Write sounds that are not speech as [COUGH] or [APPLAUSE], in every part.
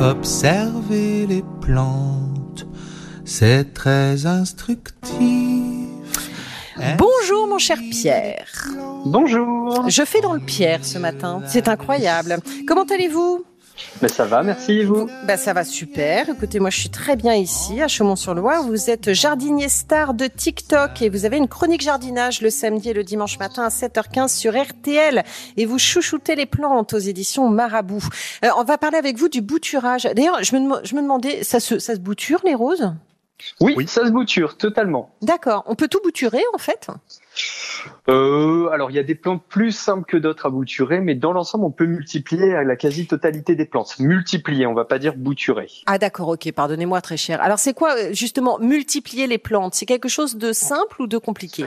Observer les plantes, c'est très instructif. Bonjour mon cher Pierre. Bonjour. Je fais dans le Pierre ce matin. C'est incroyable. Comment allez-vous? Mais ça va, merci et vous bah, Ça va super. Écoutez, moi je suis très bien ici à Chaumont-sur-Loire. Vous êtes jardinier star de TikTok et vous avez une chronique jardinage le samedi et le dimanche matin à 7h15 sur RTL. Et vous chouchoutez les plantes aux éditions Marabout. Euh, on va parler avec vous du bouturage. D'ailleurs, je me, je me demandais, ça se, ça se bouture les roses? Oui, ça se bouture totalement. D'accord. On peut tout bouturer en fait? Euh, alors, il y a des plantes plus simples que d'autres à bouturer, mais dans l'ensemble, on peut multiplier la quasi-totalité des plantes. Multiplier, on va pas dire bouturer. Ah d'accord, ok, pardonnez-moi très cher. Alors, c'est quoi justement multiplier les plantes? C'est quelque chose de simple ou de compliqué?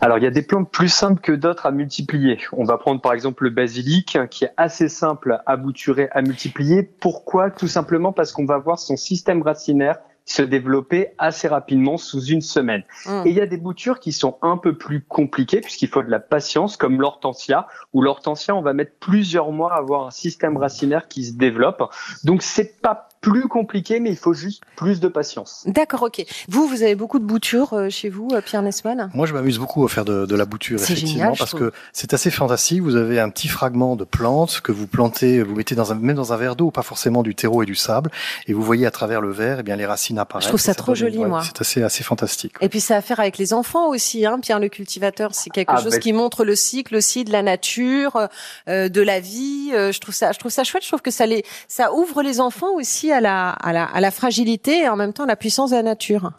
Alors, il y a des plantes plus simples que d'autres à multiplier. On va prendre par exemple le basilic, qui est assez simple à bouturer, à multiplier. Pourquoi? Tout simplement parce qu'on va voir son système racinaire se développer assez rapidement sous une semaine. Mmh. Et il y a des boutures qui sont un peu plus compliquées puisqu'il faut de la patience, comme l'hortensia, où l'hortensia, on va mettre plusieurs mois à avoir un système racinaire qui se développe. Donc c'est pas plus compliqué, mais il faut juste plus de patience. D'accord, ok. Vous, vous avez beaucoup de boutures euh, chez vous, euh, Pierre Nesman? Moi, je m'amuse beaucoup à faire de, de la bouture, effectivement, génial, parce que c'est assez fantastique. Vous avez un petit fragment de plante que vous plantez, vous mettez dans un, même dans un verre d'eau, pas forcément du terreau et du sable, et vous voyez à travers le verre, eh bien les racines apparaissent. Je trouve ça trop joli, moi. C'est assez, assez fantastique. Et puis ça a à faire avec les enfants aussi, hein, Pierre le cultivateur. C'est quelque ah, chose ben qui montre le cycle aussi de la nature, euh, de la vie. je trouve ça, je trouve ça chouette. Je trouve que ça les, ça ouvre les enfants aussi à la, à la à la fragilité et en même temps la puissance de la nature.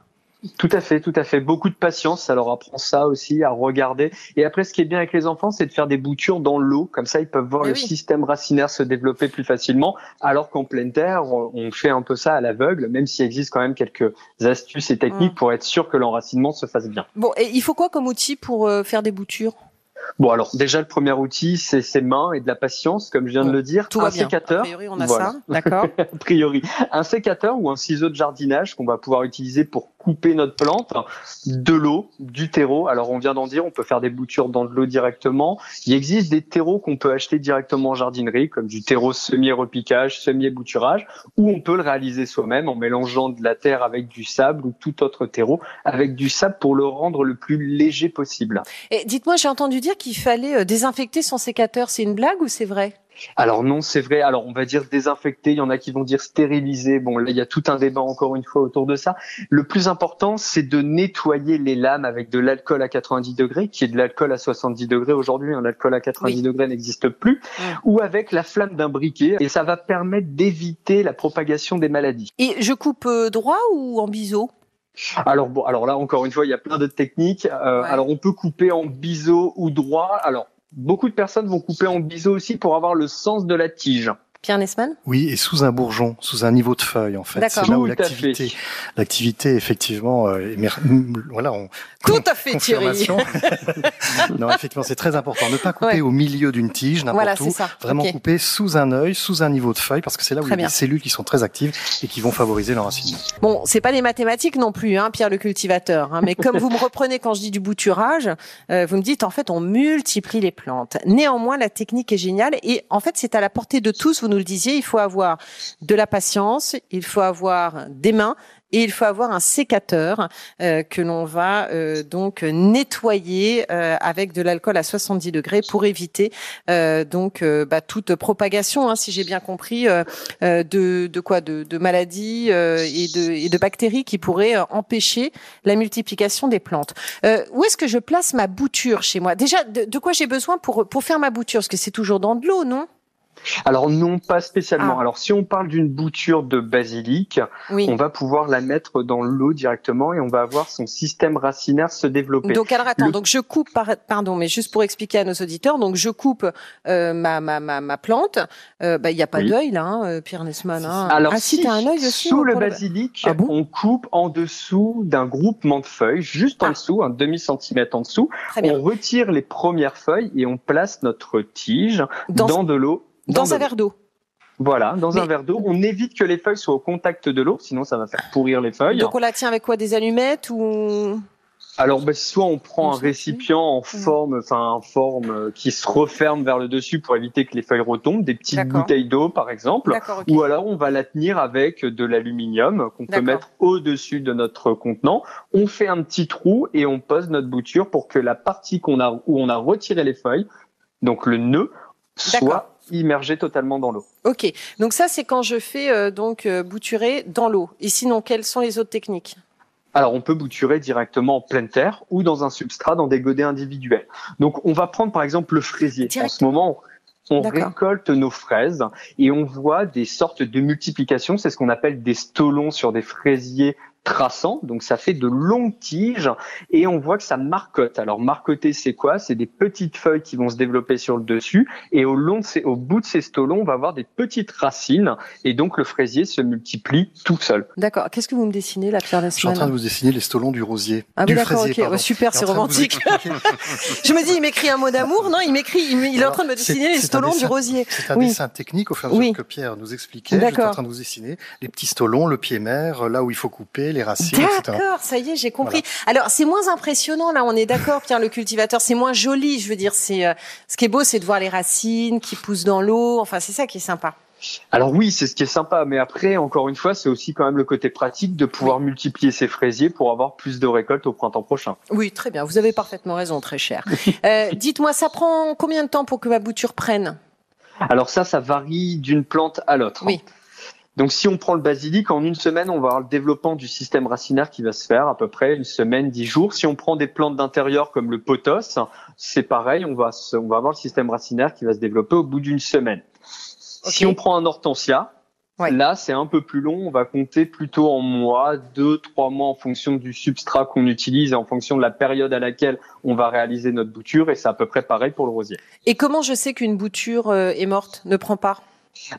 Tout à fait, tout à fait. Beaucoup de patience, ça leur apprend ça aussi, à regarder. Et après, ce qui est bien avec les enfants, c'est de faire des boutures dans l'eau. Comme ça, ils peuvent voir eh le système racinaire se développer plus facilement. Alors qu'en pleine terre, on fait un peu ça à l'aveugle, même s'il existe quand même quelques astuces et techniques mm. pour être sûr que l'enracinement se fasse bien. Bon, et il faut quoi comme outil pour euh, faire des boutures? Bon, alors déjà le premier outil, c'est ses mains et de la patience, comme je viens de le dire. Tout un sécateur. A priori, on a ça, d'accord. [LAUGHS] a priori, un sécateur ou un ciseau de jardinage qu'on va pouvoir utiliser pour couper notre plante, de l'eau, du terreau. Alors on vient d'en dire, on peut faire des boutures dans de l'eau directement. Il existe des terreaux qu'on peut acheter directement en jardinerie, comme du terreau semi-repiquage, semi-bouturage, ou on peut le réaliser soi-même en mélangeant de la terre avec du sable ou tout autre terreau avec du sable pour le rendre le plus léger possible. Et dites-moi, j'ai entendu dire qu'il fallait euh, désinfecter son sécateur. C'est une blague ou c'est vrai? Alors non, c'est vrai. Alors on va dire désinfecter, il y en a qui vont dire stériliser. Bon, là il y a tout un débat encore une fois autour de ça. Le plus important, c'est de nettoyer les lames avec de l'alcool à 90 degrés, qui est de l'alcool à 70 degrés aujourd'hui. Un alcool à 90 degrés n'existe plus. Ou avec la flamme d'un briquet, et ça va permettre d'éviter la propagation des maladies. Et je coupe euh, droit ou en biseau? Alors bon, alors là encore une fois, il y a plein de techniques. Euh, alors on peut couper en biseau ou droit. Alors Beaucoup de personnes vont couper en biseau aussi pour avoir le sens de la tige. Pierre Nesman Oui, et sous un bourgeon, sous un niveau de feuille en fait. C'est là où l'activité, l'activité effectivement, euh, voilà, on, tout à fait Thierry. [LAUGHS] non, effectivement, c'est très important. Ne pas couper au milieu d'une tige, n'importe où. Vraiment couper sous un œil, sous un niveau de feuille, parce que c'est là où il y a des cellules qui sont très actives et qui vont favoriser l'enracinement. Bon, c'est pas les mathématiques non plus, hein, Pierre le cultivateur. Hein, mais comme vous me reprenez quand je dis du bouturage, euh, vous me dites en fait on multiplie les plantes. Néanmoins, la technique est géniale et en fait c'est à la portée de tous. Vous nous le disiez, il faut avoir de la patience, il faut avoir des mains, et il faut avoir un sécateur euh, que l'on va euh, donc nettoyer euh, avec de l'alcool à 70 degrés pour éviter donc bah, toute propagation, hein, si j'ai bien compris, de, de quoi, de, de maladies et, de, et de bactéries qui pourraient empêcher la multiplication des plantes. où est-ce que je place ma bouture chez moi? Déjà, de, de quoi j'ai besoin pour pour faire ma bouture? Parce que c'est toujours dans de l'eau, non? Alors non, pas spécialement. Ah. Alors si on parle d'une bouture de basilic, on va pouvoir la mettre dans l'eau directement et on va avoir son système racinaire se développer. Donc alors attends, donc je coupe, pardon, mais juste pour expliquer à nos auditeurs, donc je coupe euh, ma, ma, ma, ma, plante. Euh, bah, il n'y a pas d'œil là, hein, euh, Pierre Nesman. Hein. Alors ah, si, un œil aussi. Sous le basilic, ah on coupe en dessous d'un groupement de feuilles, juste en dessous, un demi centimètre en dessous. On retire les premières feuilles et on place notre tige dans de l'eau dans, un verre d'eau. Voilà, dans un verre d'eau. On évite que les feuilles soient au contact de l'eau, sinon ça va faire pourrir les feuilles. Donc on la tient avec quoi? Des allumettes ou alors, bah, soit on prend un récipient en forme, enfin en forme euh, qui se referme vers le dessus pour éviter que les feuilles retombent, des petites bouteilles d'eau par exemple, ou alors on va la tenir avec de l'aluminium qu'on peut mettre au-dessus de notre contenant. On fait un petit trou et on pose notre bouture pour que la partie qu'on a où on a retiré les feuilles, donc le nœud, soit immergé totalement dans l'eau. Ok, donc ça c'est quand je fais euh, donc euh, bouturer dans l'eau. Et sinon, quelles sont les autres techniques? Alors, on peut bouturer directement en pleine terre ou dans un substrat, dans des godets individuels. Donc, on va prendre par exemple le fraisier. En ce moment, on récolte nos fraises et on voit des sortes de multiplications. C'est ce qu'on appelle des stolons sur des fraisiers traçant, donc ça fait de longues tiges et on voit que ça marcote. Alors marcoter c'est quoi? C'est des petites feuilles qui vont se développer sur le dessus et au long de ces, au bout de ces stolons, on va avoir des petites racines et donc le fraisier se multiplie tout seul. D'accord. Qu'est-ce que vous me dessinez là, Pierre Je suis en train de vous dessiner les stolons du rosier. Ah oui, d'accord, ok. super, c'est romantique. [LAUGHS] Je me dis, il m'écrit un mot d'amour. Non, il m'écrit, il, est en train de me dessiner les stolons du rosier. C'est un dessin technique au fur et à mesure que Pierre nous expliquait. Je suis en train de vous dessiner les petits stolons, le pied mère, là où il faut couper les racines. D'accord, ça y est, j'ai compris. Alors c'est moins impressionnant là, on est d'accord, Pierre le cultivateur, c'est moins joli. Je veux dire, c'est euh, ce qui est beau, c'est de voir les racines qui poussent dans l'eau. Enfin, c'est ça qui est sympa. Alors oui, c'est ce qui est sympa, mais après, encore une fois, c'est aussi quand même le côté pratique de pouvoir multiplier ces fraisiers pour avoir plus de récoltes au printemps prochain. Oui, très bien, vous avez parfaitement raison, très cher. euh, Dites-moi, ça prend combien de temps pour que ma bouture prenne? Alors ça, ça varie d'une plante à l'autre. Oui. Donc si on prend le basilic, en une semaine, on va avoir le développement du système racinaire qui va se faire à peu près une semaine, dix jours. Si on prend des plantes d'intérieur comme le pothos, c'est pareil, on va, on va avoir le système racinaire qui va se développer au bout d'une semaine. Si on prend un hortensia, là c'est un peu plus long, on va compter plutôt en mois, deux, trois mois en fonction du substrat qu'on utilise et en fonction de la période à laquelle on va réaliser notre bouture et c'est à peu près pareil pour le rosier. Et comment je sais qu'une bouture euh, est morte, ne prend pas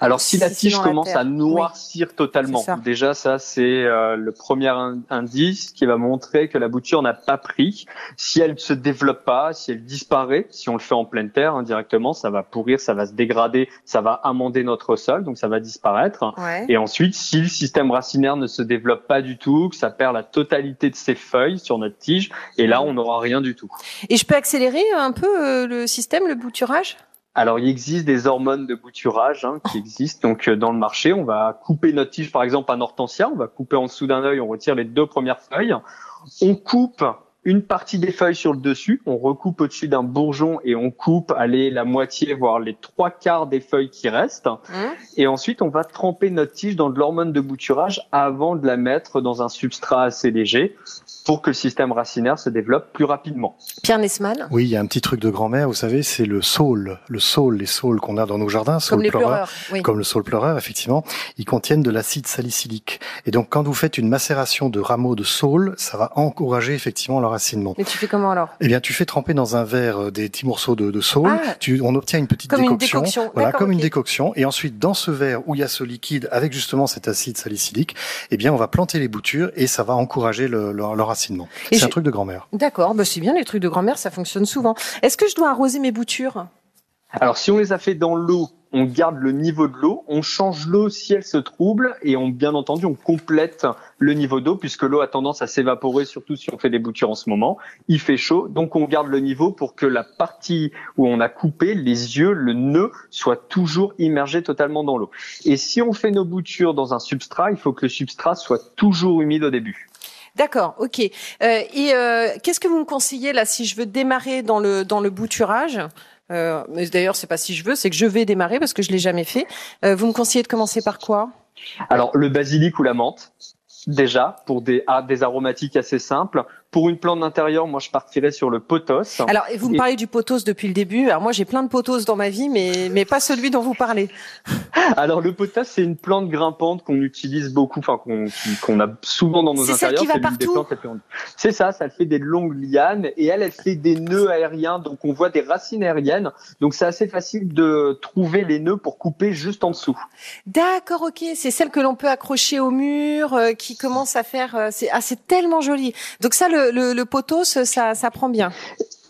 alors si la tige commence à noircir totalement, déjà ça c'est euh, le premier indice qui va montrer que la bouture n'a pas pris. Si elle se développe pas, si elle disparaît, si on le fait en pleine terre indirectement, ça va pourrir, ça va se dégrader, ça va amender notre sol, donc ça va disparaître. Et ensuite, si le système racinaire ne se développe pas du tout, que ça perd la totalité de ses feuilles sur notre tige, et là on n'aura rien du tout. Et je peux accélérer un peu euh, le système, le bouturage? Alors, il existe des hormones de bouturage hein, qui existent donc euh, dans le marché. On va couper notre tige, par exemple, un hortensia. On va couper en dessous d'un œil, on retire les deux premières feuilles. On coupe une partie des feuilles sur le dessus, on recoupe au-dessus d'un bourgeon et on coupe, allez, la moitié, voire les trois quarts des feuilles qui restent. Mmh. Et ensuite, on va tremper notre tige dans de l'hormone de bouturage avant de la mettre dans un substrat assez léger pour que le système racinaire se développe plus rapidement. Pierre Nesman Oui, il y a un petit truc de grand-mère, vous savez, c'est le saule. Le saule, les saules qu'on a dans nos jardins, comme les pleureurs, comme le saule pleureur, effectivement, ils contiennent de l'acide salicylique. Et donc, quand vous faites une macération de rameaux de saule, ça va encourager effectivement leur racinement. Mais tu fais comment alors? Eh bien, tu fais tremper dans un verre euh, des petits morceaux de, de saule. Ah. tu, on obtient une petite décoction, voilà, comme une décoction. Et ensuite, dans ce verre où il y a ce liquide avec justement cet acide salicylique, eh bien, on va planter les boutures et ça va encourager le, leur, leur c'est un truc de grand-mère. D'accord, bah c'est bien, les trucs de grand-mère, ça fonctionne souvent. Est-ce que je dois arroser mes boutures? Alors, si on les a fait dans l'eau, on garde le niveau de l'eau, on change l'eau si elle se trouble et on, bien entendu, on complète le niveau d'eau puisque l'eau a tendance à s'évaporer, surtout si on fait des boutures en ce moment. Il fait chaud, donc on garde le niveau pour que la partie où on a coupé, les yeux, le nœud, soit toujours immergé totalement dans l'eau. Et si on fait nos boutures dans un substrat, il faut que le substrat soit toujours humide au début. D'accord, ok. Euh, et euh, qu'est-ce que vous me conseillez là si je veux démarrer dans le dans le bouturage? Euh, D'ailleurs, c'est pas si je veux, c'est que je vais démarrer parce que je l'ai jamais fait. Euh, vous me conseillez de commencer par quoi? Alors le basilic ou la menthe, déjà pour des des aromatiques assez simples. Pour une plante d'intérieur, moi, je partirais sur le pothos. Alors, vous me parlez du pothos depuis le début. Alors, moi, j'ai plein de pothos dans ma vie, mais, mais pas celui dont vous parlez. [LAUGHS] Alors, le pothos, c'est une plante grimpante qu'on utilise beaucoup, enfin, qu'on a souvent dans nos intérieurs. C'est celle qui va partout. C'est ça, ça fait des longues lianes et elle, elle fait des nœuds aériens. Donc, on voit des racines aériennes. Donc, c'est assez facile de trouver les nœuds pour couper juste en dessous. D'accord, ok. C'est celle que l'on peut accrocher au mur, euh, qui commence à faire, euh, c'est, ah, c'est tellement joli. Donc, ça, le, le, pothos, ça, ça prend bien.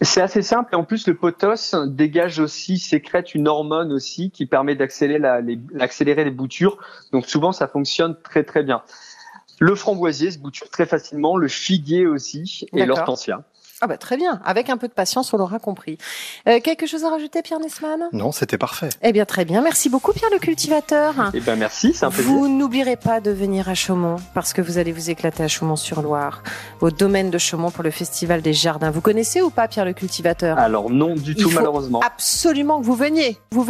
C'est assez simple et en plus le pothos dégage aussi, sécrète une hormone aussi qui permet d'accélérer les, les boutures. Donc souvent ça fonctionne très très bien. Le framboisier se bouture très facilement, le figuier aussi, et l'hortensia. Ah bah très bien, avec un peu de patience, on l'aura compris. Euh, quelque chose à rajouter, Pierre Nesman? Non, c'était parfait. Eh bien très bien, merci beaucoup Pierre le cultivateur. Eh bien merci, c'est un plaisir. Vous n'oublierez pas de venir à Chaumont, parce que vous allez vous éclater à Chaumont-sur-Loire, au domaine de Chaumont pour le Festival des Jardins. Vous connaissez ou pas Pierre le cultivateur? Alors non du tout malheureusement. Absolument que vous veniez. Vous venez